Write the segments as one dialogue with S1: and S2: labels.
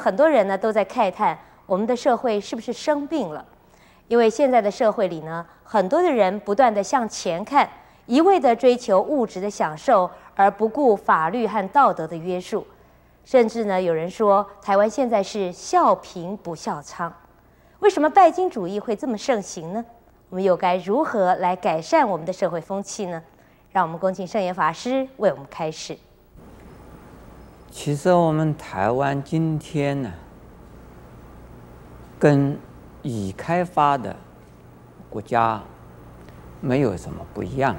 S1: 很多人呢都在慨叹，我们的社会是不是生病了？因为现在的社会里呢，很多的人不断地向前看，一味地追求物质的享受，而不顾法律和道德的约束。甚至呢，有人说台湾现在是笑贫不笑娼。为什么拜金主义会这么盛行呢？我们又该如何来改善我们的社会风气呢？让我们恭请圣严法师为我们开示。
S2: 其实我们台湾今天呢，跟已开发的国家没有什么不一样。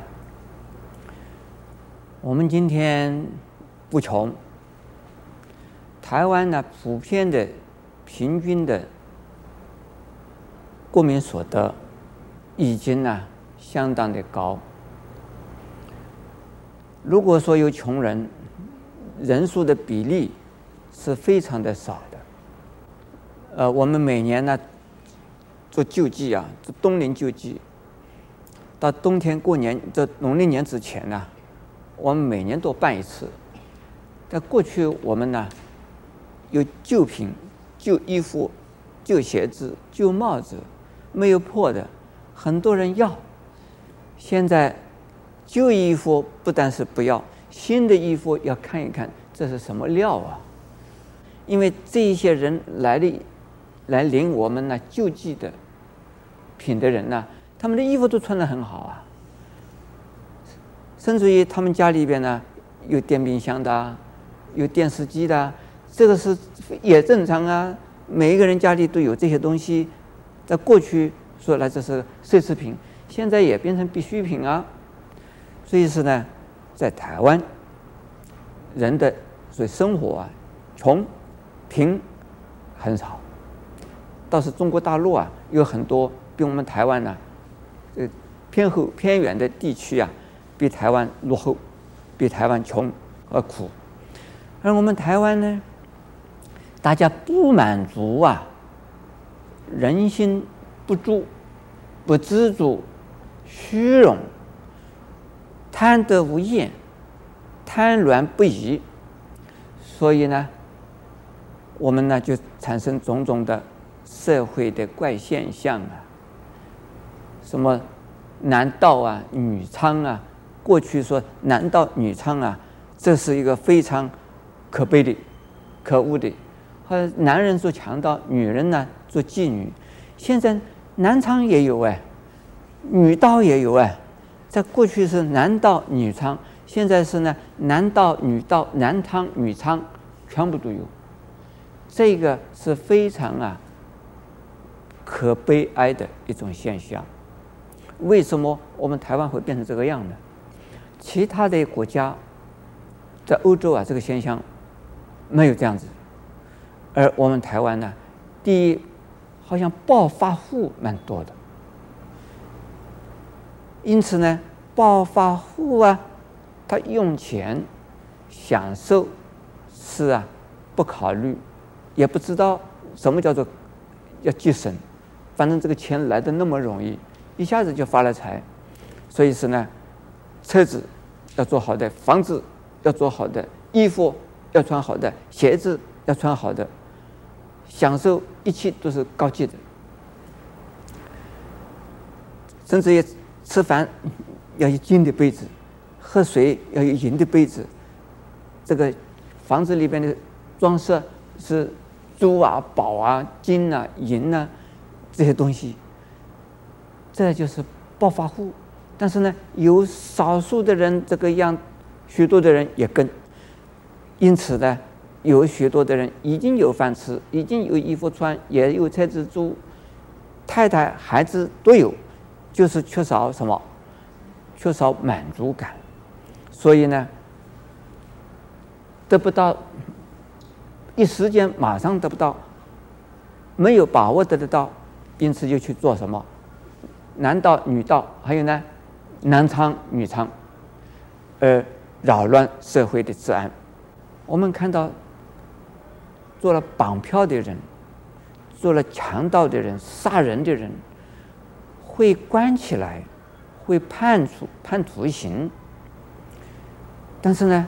S2: 我们今天不穷，台湾呢普遍的平均的国民所得已经呢相当的高。如果说有穷人，人数的比例是非常的少的。呃，我们每年呢做救济啊，做冬令救济，到冬天过年，这农历年之前呢，我们每年都办一次。在过去，我们呢有旧品、旧衣服、旧鞋子、旧帽子，没有破的，很多人要。现在旧衣服不但是不要。新的衣服要看一看，这是什么料啊？因为这一些人来的，来领我们呢救济的品的人呢，他们的衣服都穿得很好啊。甚至于他们家里边呢有电冰箱的，有电视机的，这个是也正常啊。每一个人家里都有这些东西，在过去说来这是奢侈品，现在也变成必需品啊。所以是呢。在台湾，人的所以生活啊，穷贫很少，倒是中国大陆啊，有很多比我们台湾呢，呃偏后偏远的地区啊，比台湾落后，比台湾穷和苦。而我们台湾呢，大家不满足啊，人心不足，不知足，虚荣。贪得无厌，贪婪不已，所以呢，我们呢就产生种种的社会的怪现象啊。什么男盗啊、女娼啊，过去说男盗女娼啊，这是一个非常可悲的、可恶的。和男人做强盗，女人呢做妓女。现在男娼也有哎，女盗也有哎。在过去是男盗女娼，现在是呢男盗女盗男娼女娼，全部都有。这个是非常啊可悲哀的一种现象。为什么我们台湾会变成这个样呢？其他的国家在欧洲啊，这个现象没有这样子，而我们台湾呢，第一好像暴发户蛮多的。因此呢，暴发户啊，他用钱享受是啊，不考虑，也不知道什么叫做要节省，反正这个钱来的那么容易，一下子就发了财，所以是呢，车子要做好的，房子要做好的，衣服要穿好的，鞋子要穿好的，享受一切都是高级的，甚至于。吃饭要有金的杯子，喝水要有银的杯子。这个房子里边的装饰是珠啊、宝啊、金啊、银啊这些东西。这就是暴发户。但是呢，有少数的人这个样，许多的人也跟。因此呢，有许多的人已经有饭吃，已经有衣服穿，也有车子租，太太、孩子都有。就是缺少什么？缺少满足感，所以呢，得不到一时间马上得不到，没有把握得得到，因此就去做什么？男盗女盗，还有呢，男娼女娼，而扰乱社会的治安。我们看到做了绑票的人，做了强盗的人，杀人的人。会关起来，会判处判徒刑，但是呢，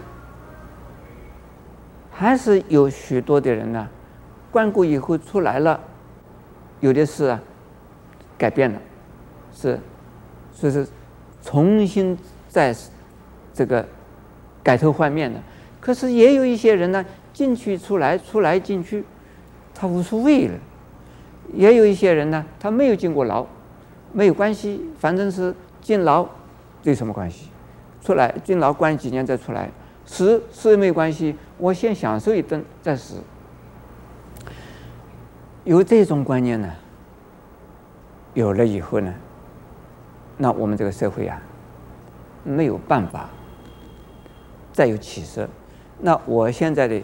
S2: 还是有许多的人呢，关过以后出来了，有的是啊，改变了，是，所以是重新再这个改头换面的。可是也有一些人呢，进去出来，出来进去，他无所谓了。也有一些人呢，他没有进过牢，没有关系，反正是进牢，这有什么关系？出来进牢关几年再出来，死死也没有关系，我先享受一顿再死。有这种观念呢，有了以后呢，那我们这个社会啊，没有办法再有起色。那我现在的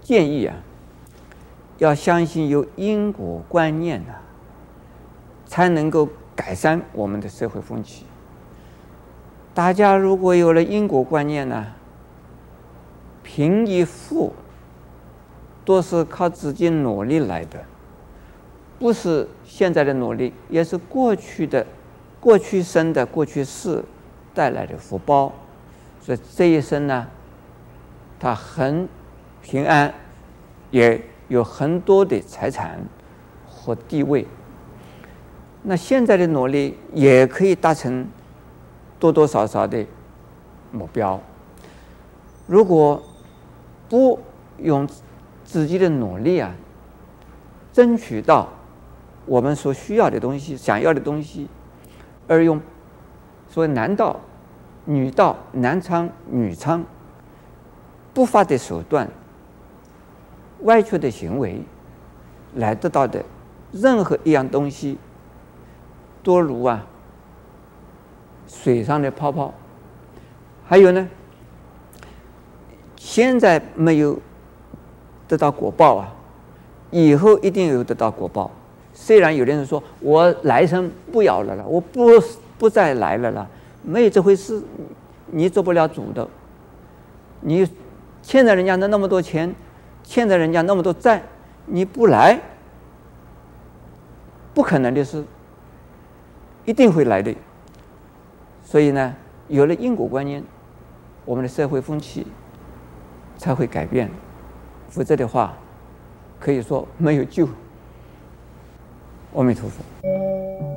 S2: 建议啊，要相信有因果观念啊，才能够改善我们的社会风气。大家如果有了因果观念呢，贫与富都是靠自己努力来的，不是现在的努力，也是过去的、过去生的过去世带来的福报。所以这一生呢，他很平安，也有很多的财产和地位。那现在的努力也可以达成多多少少的目标。如果不用自己的努力啊，争取到我们所需要的东西、想要的东西，而用所谓男道。女道男娼女娼，不法的手段、歪曲的行为，来得到的任何一样东西，多如啊水上的泡泡。还有呢，现在没有得到果报啊，以后一定有得到果报。虽然有的人说我来生不要了了，我不不再来了了。没有这回事，你做不了主的。你欠着人家的那么多钱，欠着人家那么多债，你不来，不可能的事，一定会来的。所以呢，有了因果观念，我们的社会风气才会改变，否则的话，可以说没有救。阿弥陀佛。